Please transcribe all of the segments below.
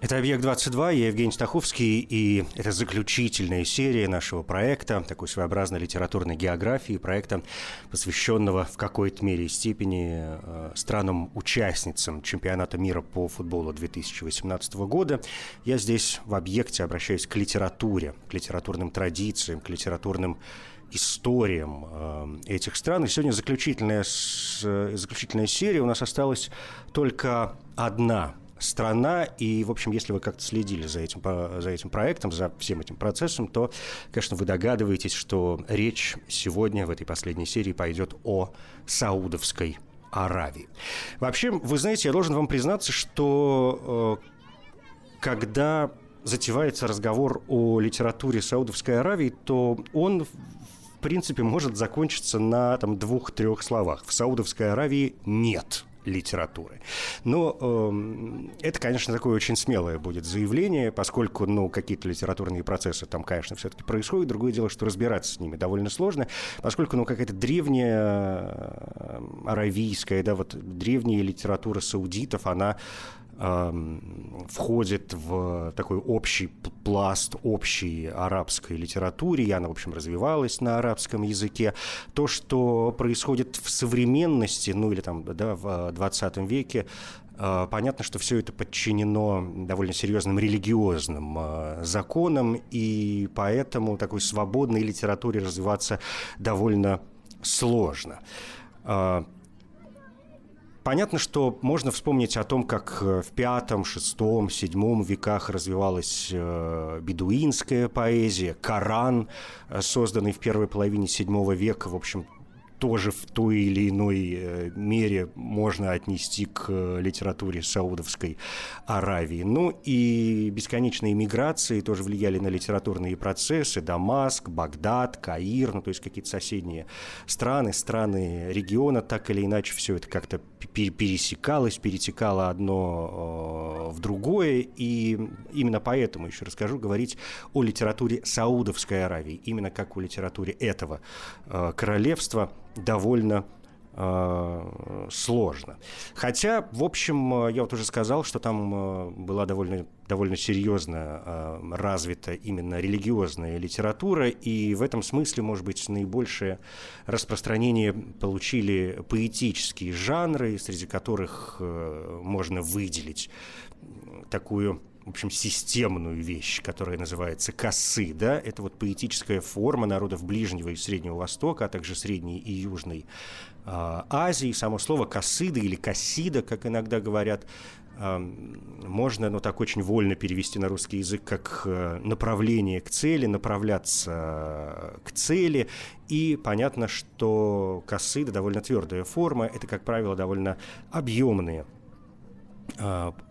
Это «Объект-22», я Евгений Стаховский, и это заключительная серия нашего проекта, такой своеобразной литературной географии, проекта, посвященного в какой-то мере и степени э, странам-участницам чемпионата мира по футболу 2018 года. Я здесь в «Объекте» обращаюсь к литературе, к литературным традициям, к литературным историям э, этих стран. И сегодня заключительная, с, заключительная серия. У нас осталась только одна страна. И, в общем, если вы как-то следили за этим, за этим проектом, за всем этим процессом, то, конечно, вы догадываетесь, что речь сегодня в этой последней серии пойдет о Саудовской Аравии. Вообще, вы знаете, я должен вам признаться, что э, когда затевается разговор о литературе Саудовской Аравии, то он в принципе может закончиться на там, двух-трех словах. В Саудовской Аравии нет литературы. Но э, это, конечно, такое очень смелое будет заявление, поскольку, ну, какие-то литературные процессы там, конечно, все-таки происходят. Другое дело, что разбираться с ними довольно сложно, поскольку, ну, какая-то древняя э, аравийская, да, вот древняя литература саудитов, она входит в такой общий пласт общей арабской литературе, и она, в общем, развивалась на арабском языке. То, что происходит в современности, ну или там, да, в 20 веке, а, Понятно, что все это подчинено довольно серьезным религиозным а, законам, и поэтому такой свободной литературе развиваться довольно сложно. Понятно, что можно вспомнить о том, как э, в пятом, шестом, седьмом веках развивалась э, бедуинская поэзия, Коран, э, созданный в первой половине седьмого века, в общем, тоже в той или иной э, мере можно отнести к э, литературе Саудовской Аравии. Ну и бесконечные миграции тоже влияли на литературные процессы. Дамаск, Багдад, Каир, ну то есть какие-то соседние страны, страны региона, так или иначе все это как-то пересекалось, перетекало одно э, в другое. И именно поэтому, еще расскажу, говорить о литературе Саудовской Аравии, именно как о литературе этого королевства – довольно э, сложно. Хотя, в общем, э, я вот уже сказал, что там э, была довольно, довольно серьезно развита именно религиозная литература, и в этом смысле, может быть, наибольшее распространение получили поэтические жанры, среди которых можно выделить такую в общем, системную вещь, которая называется косы, да, это вот поэтическая форма народов Ближнего и Среднего Востока, а также Средней и Южной э, Азии. Само слово косыда или косида, как иногда говорят, э, можно, ну, так очень вольно перевести на русский язык, как э, направление к цели, направляться к цели. И понятно, что косыда довольно твердая форма, это, как правило, довольно объемные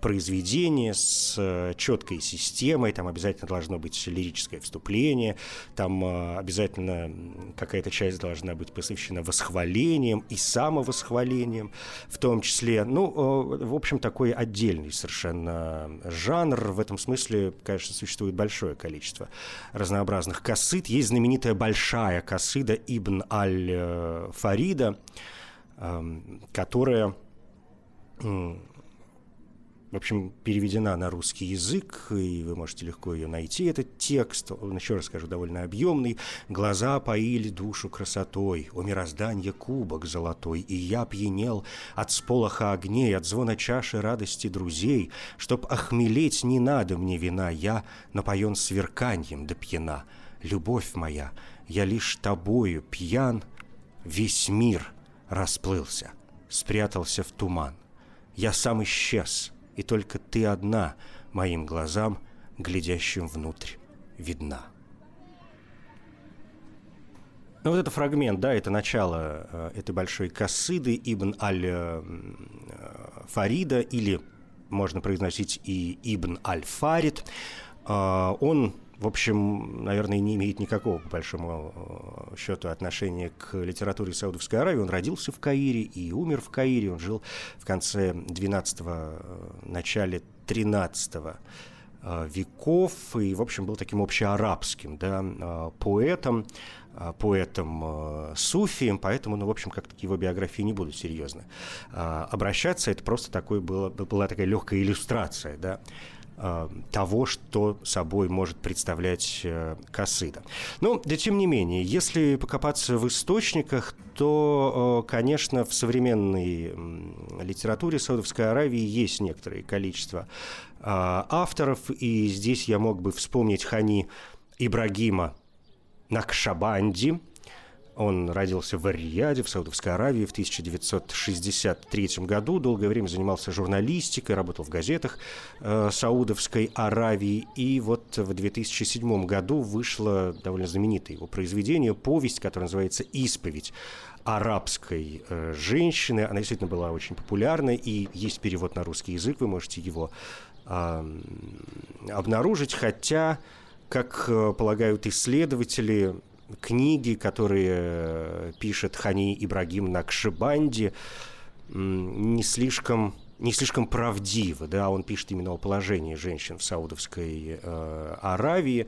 произведение с э, четкой системой, там обязательно должно быть лирическое вступление, там а, обязательно какая-то часть должна быть посвящена восхвалением и самовосхвалением в том числе. Ну, в общем, такой отдельный совершенно жанр. В этом смысле, конечно, существует большое количество разнообразных косыд. Есть знаменитая большая косыда Ибн Аль-Фарида, которая в общем, переведена на русский язык, и вы можете легко ее найти, этот текст. Он, еще раз скажу, довольно объемный. «Глаза поили душу красотой, у мироздания кубок золотой, и я пьянел от сполоха огней, от звона чаши радости друзей. Чтоб охмелеть не надо мне вина, я напоен сверканьем до пьяна. Любовь моя, я лишь тобою пьян, весь мир расплылся, спрятался в туман. Я сам исчез» и только ты одна моим глазам, глядящим внутрь, видна. Ну, вот это фрагмент, да, это начало э, этой большой косыды Ибн Аль-Фарида, или можно произносить и Ибн Аль-Фарид. Он в общем, наверное, не имеет никакого, по большому счету, отношения к литературе Саудовской Аравии. Он родился в Каире и умер в Каире. Он жил в конце 12-го, начале 13 веков и, в общем, был таким общеарабским да, поэтом. Поэтом э, суфием, поэтому, ну, в общем, как-то к его биографии не буду серьезно обращаться. Это просто такой было, была такая легкая иллюстрация, да, того, что собой может представлять э, Касыда. Ну, да тем не менее, если покопаться в источниках, то, э, конечно, в современной литературе Саудовской Аравии есть некоторое количество авторов, и здесь я мог бы вспомнить Хани Ибрагима Накшабанди. Он родился в Ар-Рияде, в Саудовской Аравии в 1963 году. Долгое время занимался журналистикой, работал в газетах э, Саудовской Аравии. И вот в 2007 году вышло довольно знаменитое его произведение, повесть, которая называется «Исповедь» арабской э, женщины. Она действительно была очень популярна, и есть перевод на русский язык, вы можете его э, обнаружить, хотя как э, полагают исследователи, книги, которые э, пишет Хани Ибрагим Накшибанди, не слишком не слишком правдивы, да, он пишет именно о положении женщин в Саудовской э, Аравии.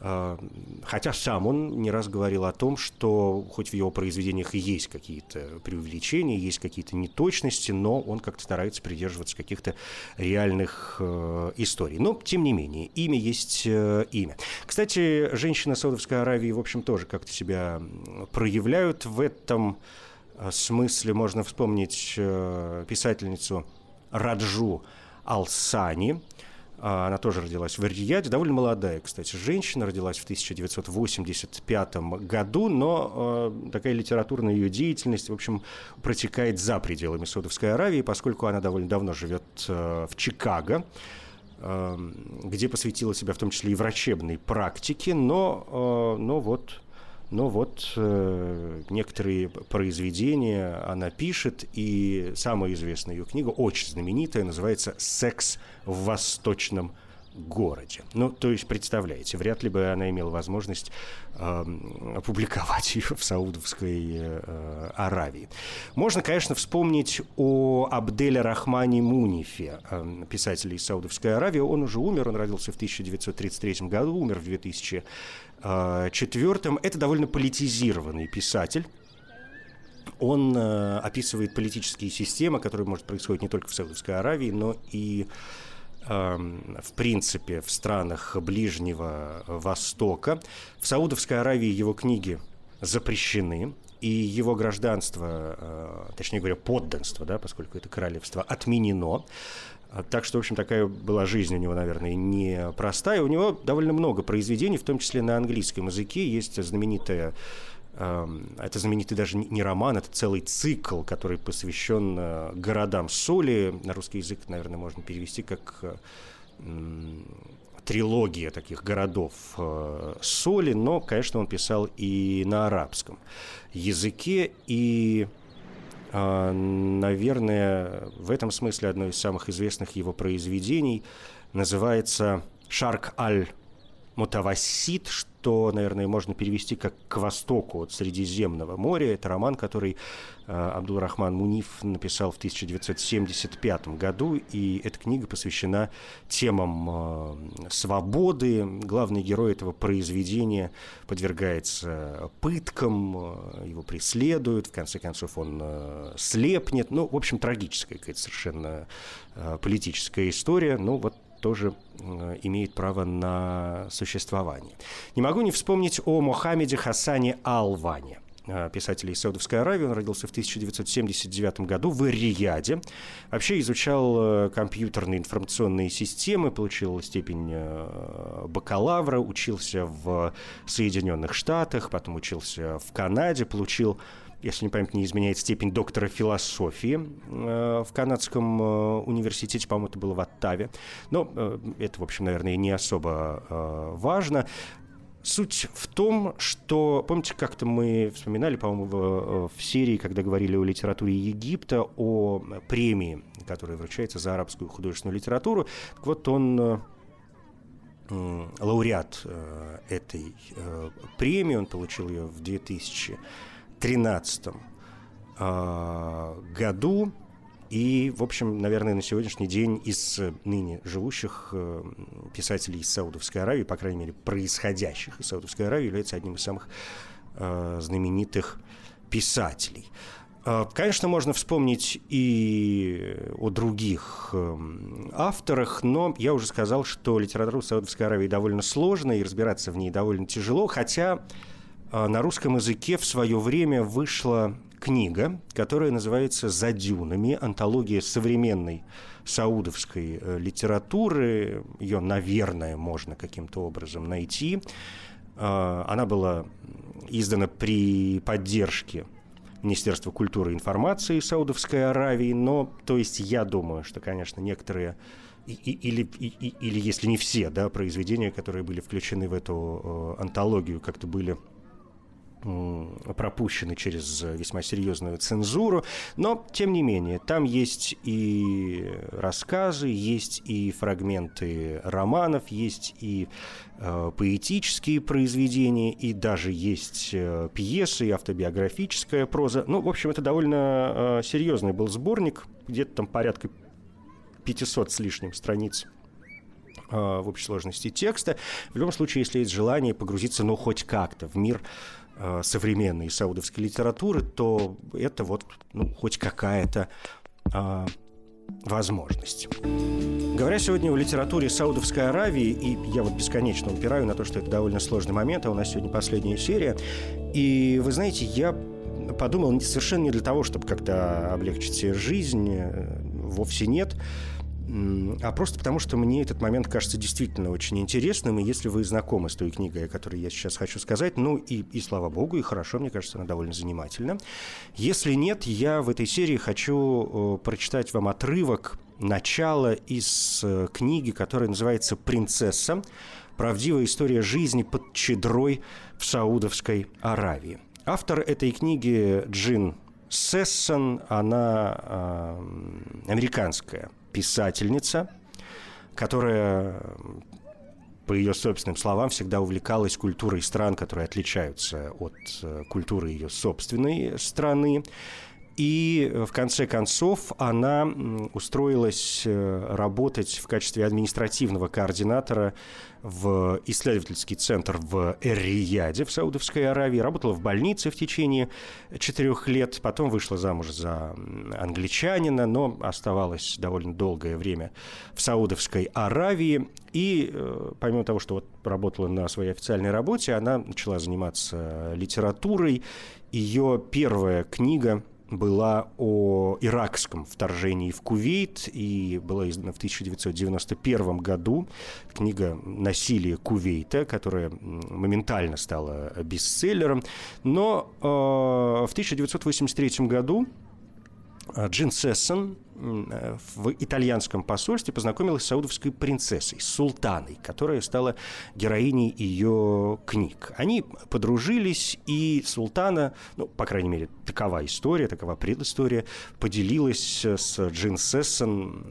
А, хотя сам он не раз говорил о том, что хоть в его произведениях и есть какие-то преувеличения, есть какие-то неточности, но он как-то старается придерживаться каких-то реальных э, историй. Но, тем не менее, имя есть э, имя. Кстати, женщины Саудовской Аравии, в общем, тоже как-то себя проявляют в этом э, смысле. Можно вспомнить э, писательницу Раджу Алсани, она тоже родилась в Рияде, довольно молодая, кстати, женщина, родилась в 1985 году, но э, такая литературная ее деятельность, в общем, протекает за пределами Саудовской Аравии, поскольку она довольно давно живет э, в Чикаго, где посвятила себя в том числе и врачебной практике, но, но вот но вот э, некоторые произведения она пишет, и самая известная ее книга, очень знаменитая, называется «Секс в восточном городе. Ну, то есть, представляете, вряд ли бы она имела возможность э, опубликовать ее в Саудовской э, Аравии. Можно, конечно, вспомнить о Абделе Рахмане Мунифе, э, писателе из Саудовской Аравии. Он уже умер, он родился в 1933 году, умер в 2000 а, четвертым это довольно политизированный писатель. Он э, описывает политические системы, которые может происходить не только в Саудовской Аравии, но и э, в принципе в странах Ближнего Востока. В Саудовской Аравии его книги запрещены, и его гражданство, э, точнее говоря, подданство, да, поскольку это королевство, отменено. А, так что, в общем, такая была жизнь у него, наверное, непростая. У него довольно много произведений, в том числе на английском языке. Есть знаменитая эм, это знаменитый даже не роман, это целый цикл, который посвящен э, городам соли. На русский язык, наверное, можно перевести как трилогия таких городов э, соли, но, конечно, он писал и на арабском языке, и наверное, в этом смысле одно из самых известных его произведений называется «Шарк аль Мутавасид», что, наверное, можно перевести как «К востоку от Средиземного моря». Это роман, который э, Абдул-Рахман Муниф написал в 1975 году, и эта книга посвящена темам э, свободы. Главный герой этого произведения подвергается пыткам, э, его преследуют, в конце концов он э, слепнет. Ну, в общем, трагическая какая-то совершенно политическая история. Ну, вот тоже э, имеет право на существование. Не могу не вспомнить о Мохаммеде Хасане Алване э, писателя из Саудовской Аравии. Он родился в 1979 году в Рияде. Вообще изучал э, компьютерные информационные системы, получил степень бакалавра, учился в Соединенных Штатах, потом учился в Канаде, получил если не память не изменяет, степень доктора философии э, в канадском э, университете, по-моему, это было в Оттаве. Но э, это, в общем, наверное, не особо важно. Суть в том, что, помните, как-то мы вспоминали, по-моему, в, в серии, когда говорили о литературе Египта, о премии, которая вручается за арабскую художественную литературу. Так вот, он лауреат этой премии, он получил ее в 2013 э, году. И, в общем, наверное, на сегодняшний день из ныне живущих писателей из Саудовской Аравии, по крайней мере, происходящих из Саудовской Аравии, является одним из самых знаменитых писателей. Конечно, можно вспомнить и о других авторах, но я уже сказал, что литература Саудовской Аравии довольно сложная, и разбираться в ней довольно тяжело, хотя на русском языке в свое время вышла книга, которая называется «За дюнами. Антология современной саудовской э, литературы». Ее, наверное, можно каким-то образом найти. А, она была издана при поддержке Министерства культуры и информации Саудовской Аравии, но, то есть, я думаю, что, конечно, некоторые или, или, или если не все, да, произведения, которые были включены в эту э, антологию, как-то были пропущены через весьма серьезную цензуру, но тем не менее там есть и рассказы, есть и фрагменты романов, есть и э, поэтические произведения, и даже есть э, пьесы и автобиографическая проза. Ну, в общем, это довольно э, серьезный был сборник, где-то там порядка 500 с лишним страниц в общей сложности текста. В любом случае, если есть желание погрузиться, ну, хоть как-то в мир Э, современной саудовской литературы, то это вот ну, хоть какая-то а, возможность. Говоря сегодня о литературе Саудовской Аравии, и я вот бесконечно упираю на то, что это довольно сложный момент, а у нас сегодня последняя серия, и вы знаете, я подумал совершенно не для того, чтобы как-то облегчить себе жизнь, э, вовсе нет, а просто потому, что мне этот момент кажется действительно очень интересным, и если вы знакомы с той книгой, о которой я сейчас хочу сказать, ну и, и слава богу, и хорошо, мне кажется, она довольно занимательна. Если нет, я в этой серии хочу прочитать вам отрывок начала из э, книги, которая называется «Принцесса. Правдивая история жизни под чедрой в Саудовской Аравии». Автор этой книги Джин Сессон, она э, американская писательница, которая, по ее собственным словам, всегда увлекалась культурой стран, которые отличаются от э, культуры ее собственной страны. И э, в конце концов она устроилась э, работать в качестве административного координатора в исследовательский центр в Эр-Рияде в Саудовской Аравии. Работала в больнице в течение четырех лет. Потом вышла замуж за англичанина, но оставалась довольно долгое время в Саудовской Аравии. И э, помимо того, что вот работала на своей официальной работе, она начала заниматься литературой. Ее первая книга была о иракском вторжении в Кувейт и была издана в 1991 году. Книга «Насилие Кувейта», которая моментально стала бестселлером. Но э, в 1983 году Джин Сессон в итальянском посольстве познакомилась с саудовской принцессой, султаной, которая стала героиней ее книг. Они подружились, и султана, ну, по крайней мере, такова история, такова предыстория, поделилась с Джин Сессон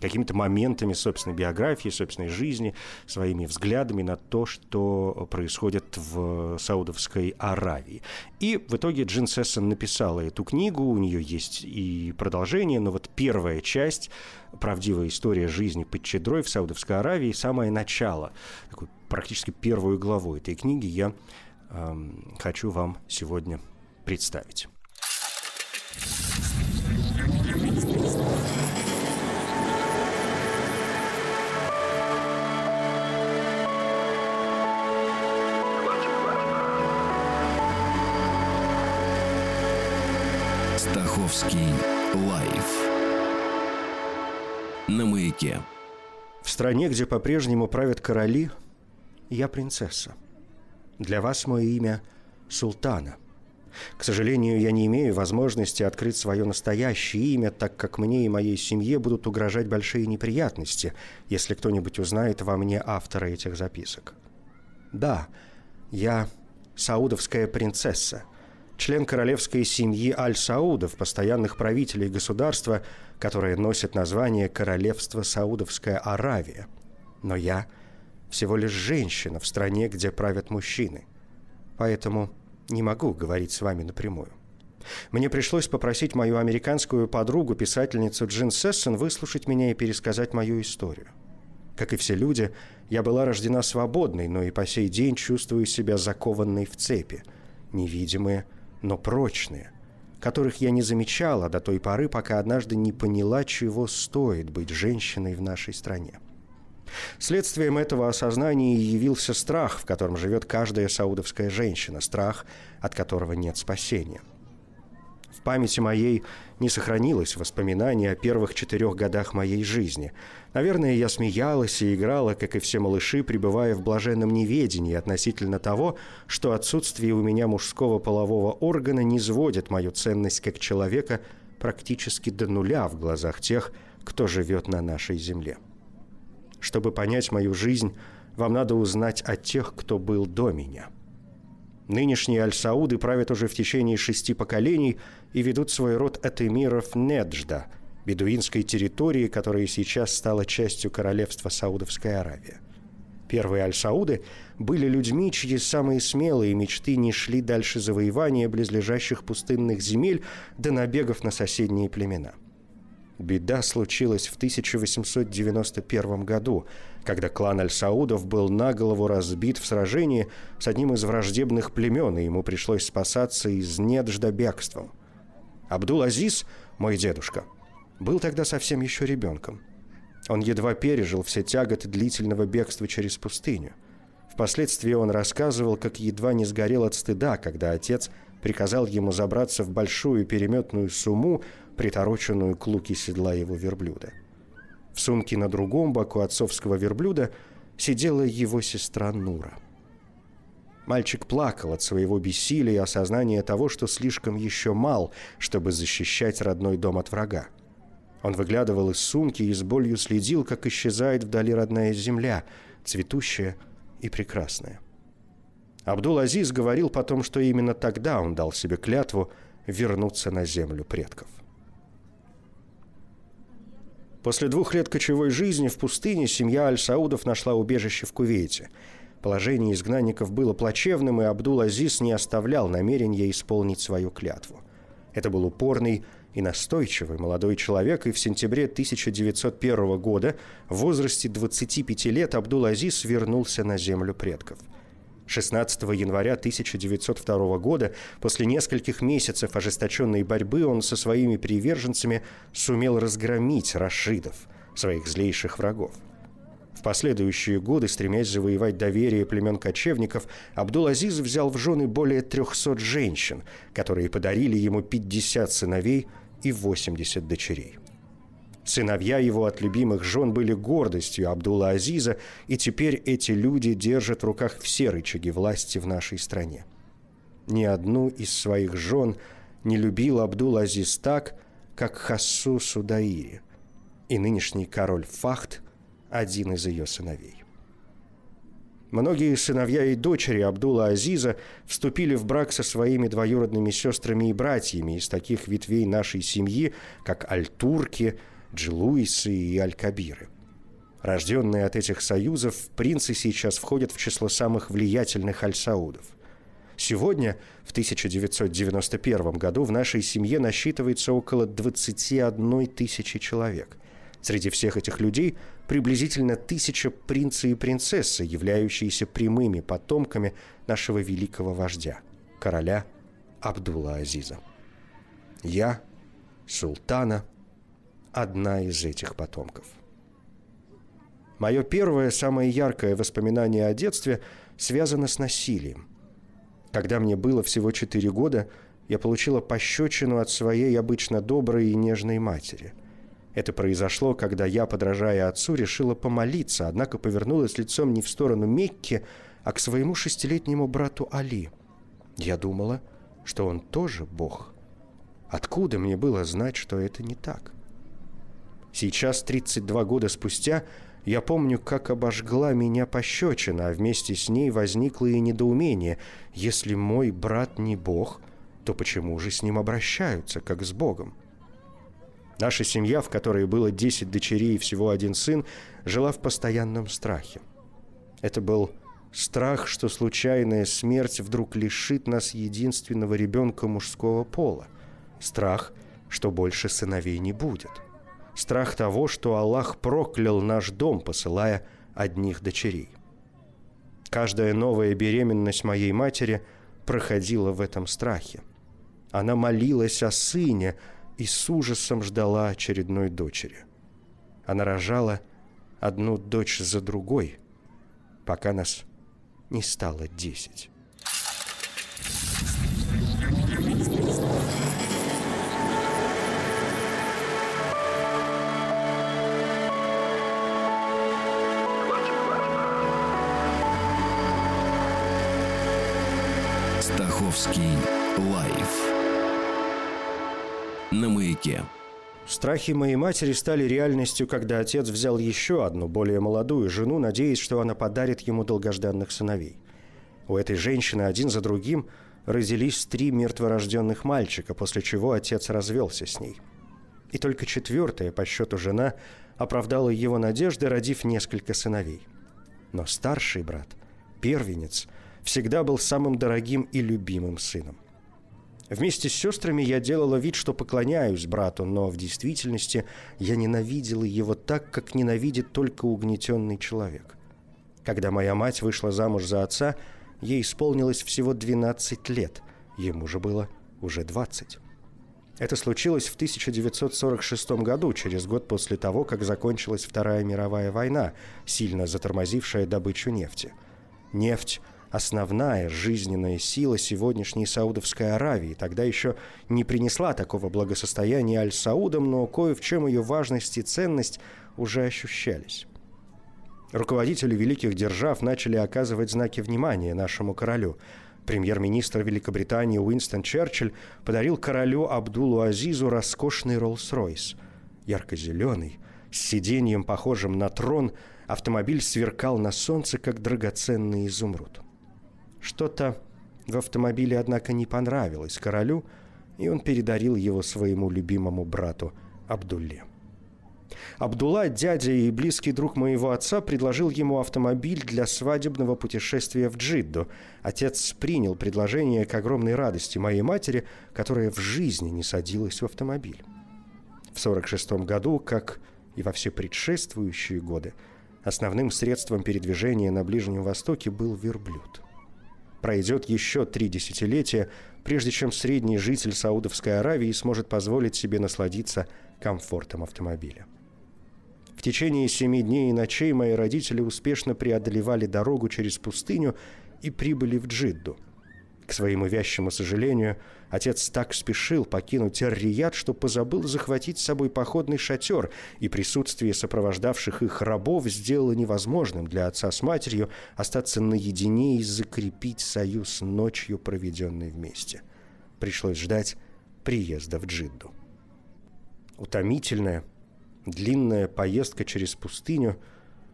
какими-то моментами собственной биографии, собственной жизни, своими взглядами на то, что происходит в Саудовской Аравии. И в итоге Джин Сессон написала эту книгу, у нее есть и продолжение, но вот первая часть «Правдивая история жизни под Чедрой в Саудовской Аравии», самое начало, такой, практически первую главу этой книги я эм, хочу вам сегодня представить. Стаховский лайф на маяке. В стране, где по-прежнему правят короли, я принцесса. Для вас мое имя Султана. К сожалению, я не имею возможности открыть свое настоящее имя, так как мне и моей семье будут угрожать большие неприятности, если кто-нибудь узнает во мне автора этих записок. Да, я саудовская принцесса – член королевской семьи Аль-Саудов, постоянных правителей государства, которое носит название Королевство Саудовская Аравия. Но я всего лишь женщина в стране, где правят мужчины. Поэтому не могу говорить с вами напрямую. Мне пришлось попросить мою американскую подругу, писательницу Джин Сессон, выслушать меня и пересказать мою историю. Как и все люди, я была рождена свободной, но и по сей день чувствую себя закованной в цепи, невидимые, но прочные, которых я не замечала до той поры, пока однажды не поняла, чего стоит быть женщиной в нашей стране. Следствием этого осознания явился страх, в котором живет каждая саудовская женщина, страх, от которого нет спасения – памяти моей не сохранилось воспоминаний о первых четырех годах моей жизни. Наверное, я смеялась и играла, как и все малыши, пребывая в блаженном неведении относительно того, что отсутствие у меня мужского полового органа не сводит мою ценность как человека практически до нуля в глазах тех, кто живет на нашей земле. Чтобы понять мою жизнь, вам надо узнать о тех, кто был до меня – Нынешние аль-Сауды правят уже в течение шести поколений и ведут свой род от эмиров Неджда, бедуинской территории, которая сейчас стала частью королевства Саудовская Аравия. Первые аль-Сауды были людьми, чьи самые смелые мечты не шли дальше завоевания близлежащих пустынных земель до набегов на соседние племена – Беда случилась в 1891 году, когда клан Аль-Саудов был наголову разбит в сражении с одним из враждебных племен, и ему пришлось спасаться из Неджда бегством. Абдул-Азиз, мой дедушка, был тогда совсем еще ребенком. Он едва пережил все тяготы длительного бегства через пустыню. Впоследствии он рассказывал, как едва не сгорел от стыда, когда отец приказал ему забраться в большую переметную сумму, притороченную к луке седла его верблюда. В сумке на другом боку отцовского верблюда сидела его сестра Нура. Мальчик плакал от своего бессилия и осознания того, что слишком еще мал, чтобы защищать родной дом от врага. Он выглядывал из сумки и с болью следил, как исчезает вдали родная земля, цветущая и прекрасная. Абдул-Азиз говорил потом, что именно тогда он дал себе клятву вернуться на землю предков. После двух лет кочевой жизни в пустыне семья Аль-Саудов нашла убежище в Кувейте. Положение изгнанников было плачевным, и Абдул-Азиз не оставлял намерения исполнить свою клятву. Это был упорный и настойчивый молодой человек, и в сентябре 1901 года в возрасте 25 лет Абдул-Азиз вернулся на землю предков – 16 января 1902 года, после нескольких месяцев ожесточенной борьбы, он со своими приверженцами сумел разгромить рашидов, своих злейших врагов. В последующие годы, стремясь завоевать доверие племен кочевников, Абдул-Азиз взял в жены более 300 женщин, которые подарили ему 50 сыновей и 80 дочерей. Сыновья его от любимых жен были гордостью Абдулла Азиза, и теперь эти люди держат в руках все рычаги власти в нашей стране. Ни одну из своих жен не любил Абдул Азиз так, как Хассу Судаири, и нынешний король Фахт – один из ее сыновей. Многие сыновья и дочери Абдулла Азиза вступили в брак со своими двоюродными сестрами и братьями из таких ветвей нашей семьи, как Аль-Турки – Джилуисы и Аль-Кабиры. Рожденные от этих союзов, принцы сейчас входят в число самых влиятельных аль-Саудов. Сегодня, в 1991 году, в нашей семье насчитывается около 21 тысячи человек. Среди всех этих людей приблизительно тысяча принца и принцессы, являющиеся прямыми потомками нашего великого вождя, короля Абдулла Азиза. Я, султана, одна из этих потомков. Мое первое, самое яркое воспоминание о детстве связано с насилием. Когда мне было всего 4 года, я получила пощечину от своей обычно доброй и нежной матери. Это произошло, когда я, подражая отцу, решила помолиться, однако повернулась лицом не в сторону Мекки, а к своему шестилетнему брату Али. Я думала, что он тоже Бог. Откуда мне было знать, что это не так? Сейчас, 32 года спустя, я помню, как обожгла меня пощечина, а вместе с ней возникло и недоумение. Если мой брат не Бог, то почему же с ним обращаются, как с Богом? Наша семья, в которой было 10 дочерей и всего один сын, жила в постоянном страхе. Это был страх, что случайная смерть вдруг лишит нас единственного ребенка мужского пола. Страх, что больше сыновей не будет. Страх того, что Аллах проклял наш дом, посылая одних дочерей. Каждая новая беременность моей матери проходила в этом страхе. Она молилась о сыне и с ужасом ждала очередной дочери. Она рожала одну дочь за другой, пока нас не стало десять. Стаховский на маяке. Страхи моей матери стали реальностью, когда отец взял еще одну, более молодую жену, надеясь, что она подарит ему долгожданных сыновей. У этой женщины один за другим родились три мертворожденных мальчика, после чего отец развелся с ней. И только четвертая по счету жена оправдала его надежды, родив несколько сыновей. Но старший брат, первенец, всегда был самым дорогим и любимым сыном. Вместе с сестрами я делала вид, что поклоняюсь брату, но в действительности я ненавидела его так, как ненавидит только угнетенный человек. Когда моя мать вышла замуж за отца, ей исполнилось всего 12 лет, ему же было уже 20. Это случилось в 1946 году, через год после того, как закончилась Вторая мировая война, сильно затормозившая добычу нефти. Нефть – основная жизненная сила сегодняшней Саудовской Аравии. Тогда еще не принесла такого благосостояния Аль-Саудам, но кое в чем ее важность и ценность уже ощущались. Руководители великих держав начали оказывать знаки внимания нашему королю. Премьер-министр Великобритании Уинстон Черчилль подарил королю Абдулу Азизу роскошный Роллс-Ройс. Ярко-зеленый, с сиденьем, похожим на трон, автомобиль сверкал на солнце, как драгоценный изумруд. Что-то в автомобиле, однако, не понравилось королю, и он передарил его своему любимому брату Абдулле. Абдулла, дядя и близкий друг моего отца, предложил ему автомобиль для свадебного путешествия в Джидду. Отец принял предложение к огромной радости моей матери, которая в жизни не садилась в автомобиль. В 46 году, как и во все предшествующие годы, основным средством передвижения на Ближнем Востоке был верблюд – Пройдет еще три десятилетия, прежде чем средний житель Саудовской Аравии сможет позволить себе насладиться комфортом автомобиля. В течение семи дней и ночей мои родители успешно преодолевали дорогу через пустыню и прибыли в Джидду – к своему вящему сожалению, отец так спешил покинуть Эр-Рияд, что позабыл захватить с собой походный шатер, и присутствие сопровождавших их рабов сделало невозможным для отца с матерью остаться наедине и закрепить союз ночью, проведенной вместе. Пришлось ждать приезда в Джидду. Утомительная, длинная поездка через пустыню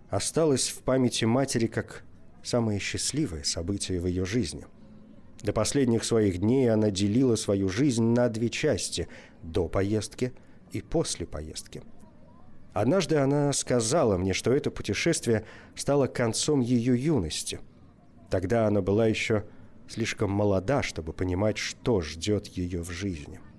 осталась в памяти матери как самое счастливое событие в ее жизни – до последних своих дней она делила свою жизнь на две части – до поездки и после поездки. Однажды она сказала мне, что это путешествие стало концом ее юности. Тогда она была еще слишком молода, чтобы понимать, что ждет ее в жизни –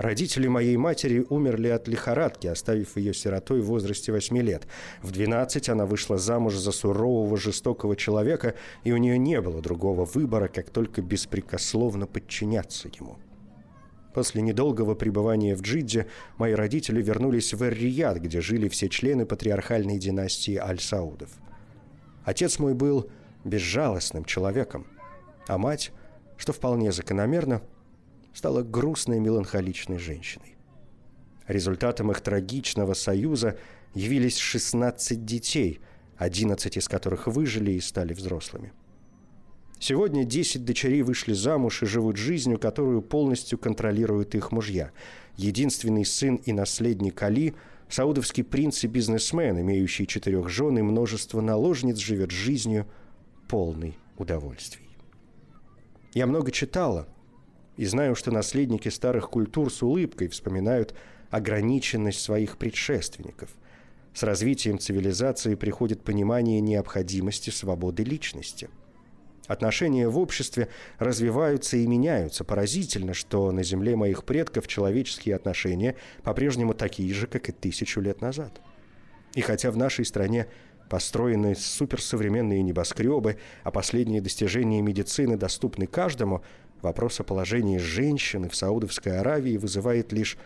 Родители моей матери умерли от лихорадки, оставив ее сиротой в возрасте 8 лет. В 12 она вышла замуж за сурового, жестокого человека, и у нее не было другого выбора, как только беспрекословно подчиняться ему. После недолгого пребывания в Джидде мои родители вернулись в Эр-Рияд, где жили все члены патриархальной династии Аль-Саудов. Отец мой был безжалостным человеком, а мать, что вполне закономерно, стала грустной меланхоличной женщиной. Результатом их трагичного союза явились 16 детей, 11 из которых выжили и стали взрослыми. Сегодня 10 дочерей вышли замуж и живут жизнью, которую полностью контролируют их мужья. Единственный сын и наследник Али – саудовский принц и бизнесмен, имеющий четырех жен и множество наложниц, живет жизнью полной удовольствий. Я много читала – и знаю, что наследники старых культур с улыбкой вспоминают ограниченность своих предшественников. С развитием цивилизации приходит понимание необходимости свободы личности. Отношения в обществе развиваются и меняются. Поразительно, что на земле моих предков человеческие отношения по-прежнему такие же, как и тысячу лет назад. И хотя в нашей стране построены суперсовременные небоскребы, а последние достижения медицины доступны каждому, вопрос о положении женщины в Саудовской Аравии вызывает лишь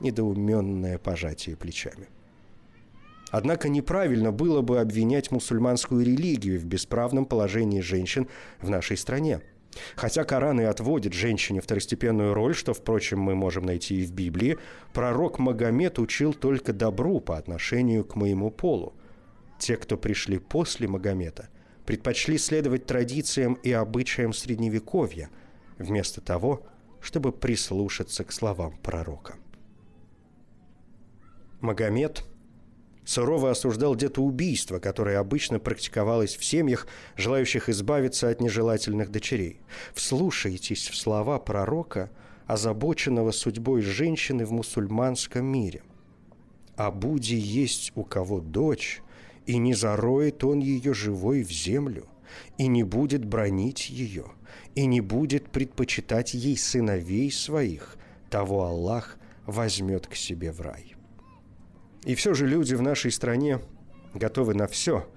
недоуменное пожатие плечами. Однако неправильно было бы обвинять мусульманскую религию в бесправном положении женщин в нашей стране. Хотя Коран и отводит женщине второстепенную роль, что, впрочем, мы можем найти и в Библии, пророк Магомед учил только добру по отношению к моему полу. Те, кто пришли после Магомета, предпочли следовать традициям и обычаям Средневековья, вместо того, чтобы прислушаться к словам пророка. Магомед – сурово осуждал детоубийство, которое обычно практиковалось в семьях, желающих избавиться от нежелательных дочерей. Вслушайтесь в слова пророка, озабоченного судьбой женщины в мусульманском мире. «А буди есть у кого дочь, и не зароет он ее живой в землю, и не будет бронить ее, и не будет предпочитать ей сыновей своих, того Аллах возьмет к себе в рай». И все же люди в нашей стране готовы на все,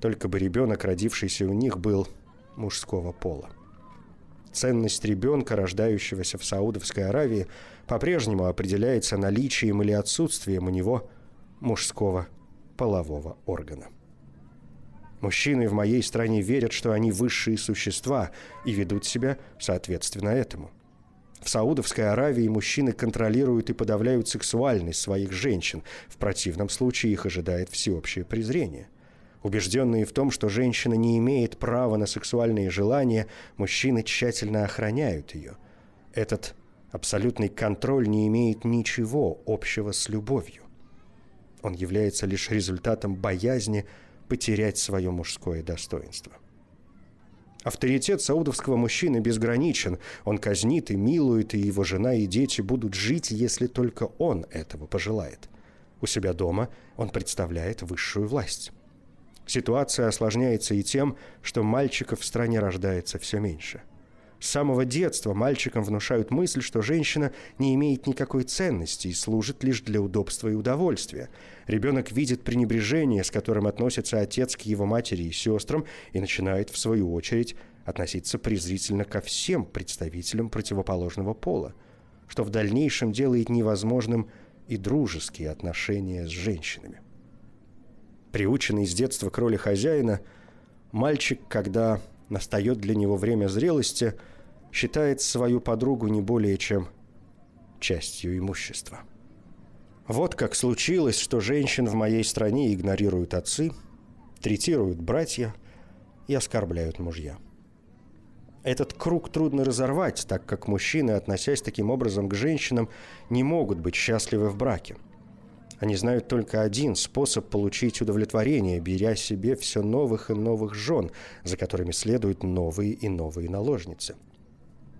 только бы ребенок, родившийся у них, был мужского пола. Ценность ребенка, рождающегося в Саудовской Аравии, по-прежнему определяется наличием или отсутствием у него мужского полового органа. Мужчины в моей стране верят, что они высшие существа и ведут себя соответственно этому. В Саудовской Аравии мужчины контролируют и подавляют сексуальность своих женщин. В противном случае их ожидает всеобщее презрение. Убежденные в том, что женщина не имеет права на сексуальные желания, мужчины тщательно охраняют ее. Этот абсолютный контроль не имеет ничего общего с любовью. Он является лишь результатом боязни потерять свое мужское достоинство. Авторитет саудовского мужчины безграничен. Он казнит и милует, и его жена и дети будут жить, если только он этого пожелает. У себя дома он представляет высшую власть. Ситуация осложняется и тем, что мальчиков в стране рождается все меньше – с самого детства мальчикам внушают мысль, что женщина не имеет никакой ценности и служит лишь для удобства и удовольствия. Ребенок видит пренебрежение, с которым относится отец к его матери и сестрам, и начинает, в свою очередь, относиться презрительно ко всем представителям противоположного пола, что в дальнейшем делает невозможным и дружеские отношения с женщинами. Приученный с детства к роли хозяина, мальчик, когда настает для него время зрелости, считает свою подругу не более чем частью имущества. Вот как случилось, что женщин в моей стране игнорируют отцы, третируют братья и оскорбляют мужья. Этот круг трудно разорвать, так как мужчины, относясь таким образом к женщинам, не могут быть счастливы в браке – они знают только один способ получить удовлетворение, беря себе все новых и новых жен, за которыми следуют новые и новые наложницы.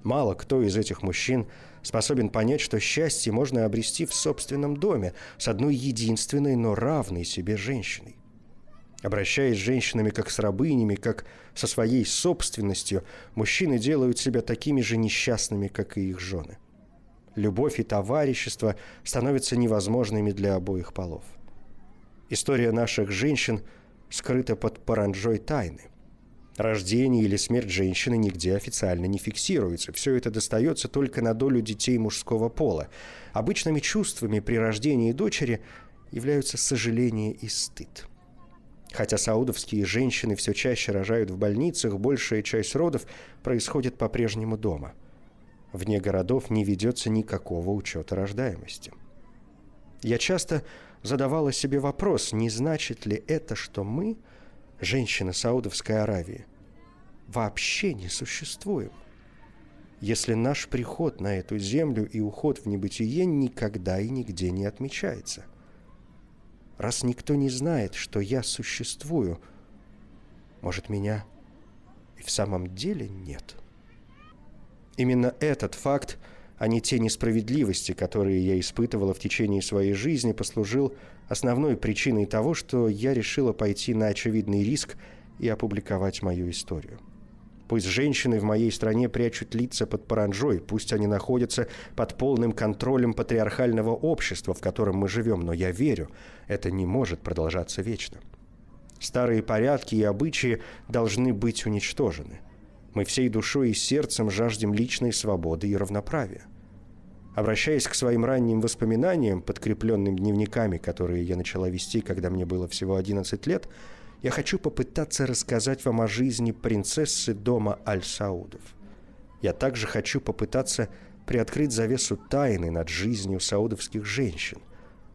Мало кто из этих мужчин способен понять, что счастье можно обрести в собственном доме с одной единственной, но равной себе женщиной. Обращаясь с женщинами как с рабынями, как со своей собственностью, мужчины делают себя такими же несчастными, как и их жены любовь и товарищество становятся невозможными для обоих полов. История наших женщин скрыта под паранджой тайны. Рождение или смерть женщины нигде официально не фиксируется. Все это достается только на долю детей мужского пола. Обычными чувствами при рождении дочери являются сожаление и стыд. Хотя саудовские женщины все чаще рожают в больницах, большая часть родов происходит по-прежнему дома – вне городов не ведется никакого учета рождаемости. Я часто задавала себе вопрос, не значит ли это, что мы, женщины Саудовской Аравии, вообще не существуем, если наш приход на эту землю и уход в небытие никогда и нигде не отмечается. Раз никто не знает, что я существую, может, меня и в самом деле нет?» Именно этот факт а не те несправедливости, которые я испытывала в течение своей жизни, послужил основной причиной того, что я решила пойти на очевидный риск и опубликовать мою историю. Пусть женщины в моей стране прячут лица под паранжой, пусть они находятся под полным контролем патриархального общества, в котором мы живем, но я верю, это не может продолжаться вечно. Старые порядки и обычаи должны быть уничтожены. Мы всей душой и сердцем жаждем личной свободы и равноправия. Обращаясь к своим ранним воспоминаниям, подкрепленным дневниками, которые я начала вести, когда мне было всего 11 лет – я хочу попытаться рассказать вам о жизни принцессы дома Аль-Саудов. Я также хочу попытаться приоткрыть завесу тайны над жизнью саудовских женщин,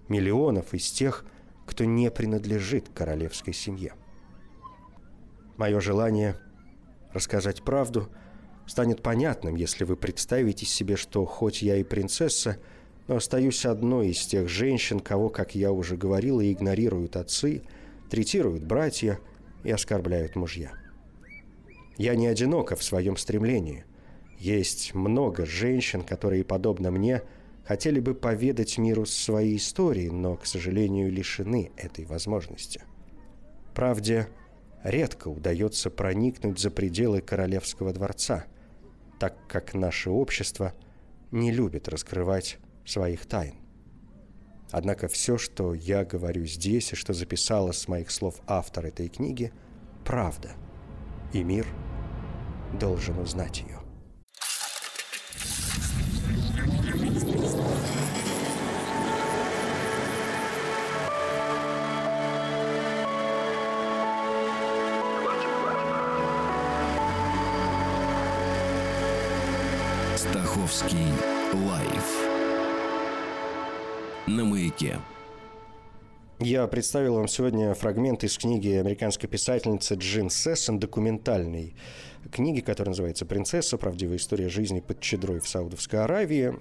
миллионов из тех, кто не принадлежит королевской семье. Мое желание рассказать правду станет понятным, если вы представите себе, что хоть я и принцесса, но остаюсь одной из тех женщин, кого, как я уже говорила, игнорируют отцы – третируют братья и оскорбляют мужья. Я не одинока в своем стремлении. Есть много женщин, которые, подобно мне, хотели бы поведать миру свои истории, но, к сожалению, лишены этой возможности. Правде редко удается проникнуть за пределы королевского дворца, так как наше общество не любит раскрывать своих тайн. Однако все, что я говорю здесь и что записала с моих слов автор этой книги, правда. И мир должен узнать ее. Стаховский лайф на маяке. Я представил вам сегодня фрагмент из книги американской писательницы Джин Сессон, документальной книги, которая называется «Принцесса. Правдивая история жизни под чедрой в Саудовской Аравии».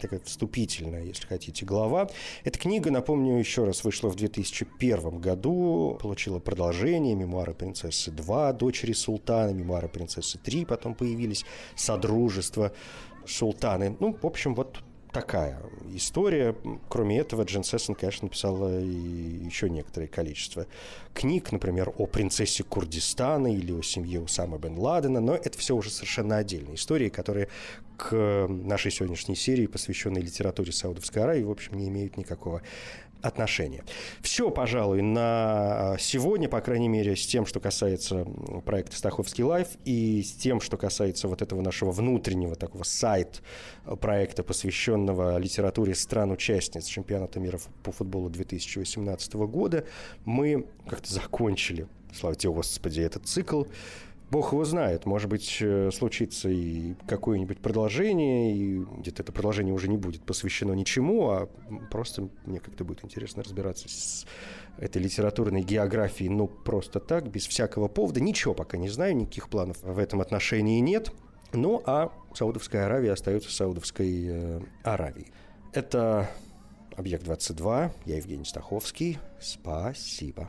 Такая вступительная, если хотите, глава. Эта книга, напомню, еще раз вышла в 2001 году, получила продолжение «Мемуары принцессы 2», «Дочери султана», «Мемуары принцессы 3», потом появились «Содружество султаны». Ну, в общем, вот такая история. Кроме этого, Джен Сессон, конечно, написала еще некоторое количество книг, например, о принцессе Курдистана или о семье Усама бен Ладена, но это все уже совершенно отдельные истории, которые к нашей сегодняшней серии, посвященной литературе Саудовской Аравии, в общем, не имеют никакого отношения. Все, пожалуй, на сегодня, по крайней мере, с тем, что касается проекта «Стаховский лайф» и с тем, что касается вот этого нашего внутреннего такого сайт-проекта, посвященного литературе стран-участниц чемпионата мира по футболу 2018 года, мы как-то закончили, слава тебе, Господи, этот цикл. Бог его знает, может быть, э, случится и какое-нибудь продолжение, и где-то это продолжение уже не будет посвящено ничему, а просто мне как-то будет интересно разбираться с этой литературной географией, ну, просто так, без всякого повода. Ничего пока не знаю, никаких планов в этом отношении нет. Ну, а Саудовская Аравия остается Саудовской э, Аравией. Это «Объект-22». Я Евгений Стаховский. Спасибо.